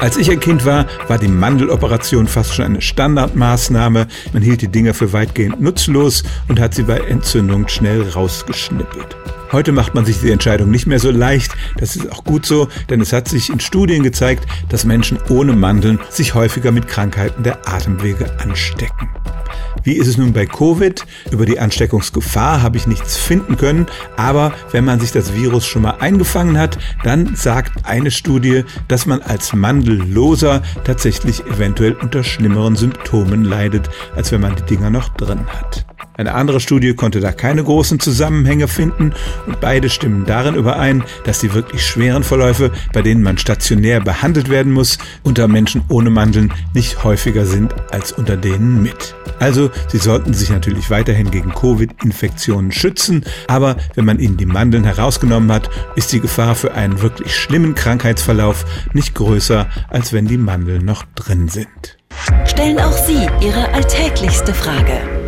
Als ich ein Kind war, war die Mandeloperation fast schon eine Standardmaßnahme. Man hielt die Dinger für weitgehend nutzlos und hat sie bei Entzündung schnell rausgeschnippelt. Heute macht man sich die Entscheidung nicht mehr so leicht. Das ist auch gut so, denn es hat sich in Studien gezeigt, dass Menschen ohne Mandeln sich häufiger mit Krankheiten der Atemwege anstecken. Wie ist es nun bei Covid? Über die Ansteckungsgefahr habe ich nichts finden können, aber wenn man sich das Virus schon mal eingefangen hat, dann sagt eine Studie, dass man als Mandelloser tatsächlich eventuell unter schlimmeren Symptomen leidet, als wenn man die Dinger noch drin hat. Eine andere Studie konnte da keine großen Zusammenhänge finden und beide stimmen darin überein, dass die wirklich schweren Verläufe, bei denen man stationär behandelt werden muss, unter Menschen ohne Mandeln nicht häufiger sind als unter denen mit. Also, sie sollten sich natürlich weiterhin gegen Covid-Infektionen schützen, aber wenn man ihnen die Mandeln herausgenommen hat, ist die Gefahr für einen wirklich schlimmen Krankheitsverlauf nicht größer, als wenn die Mandeln noch drin sind. Stellen auch Sie Ihre alltäglichste Frage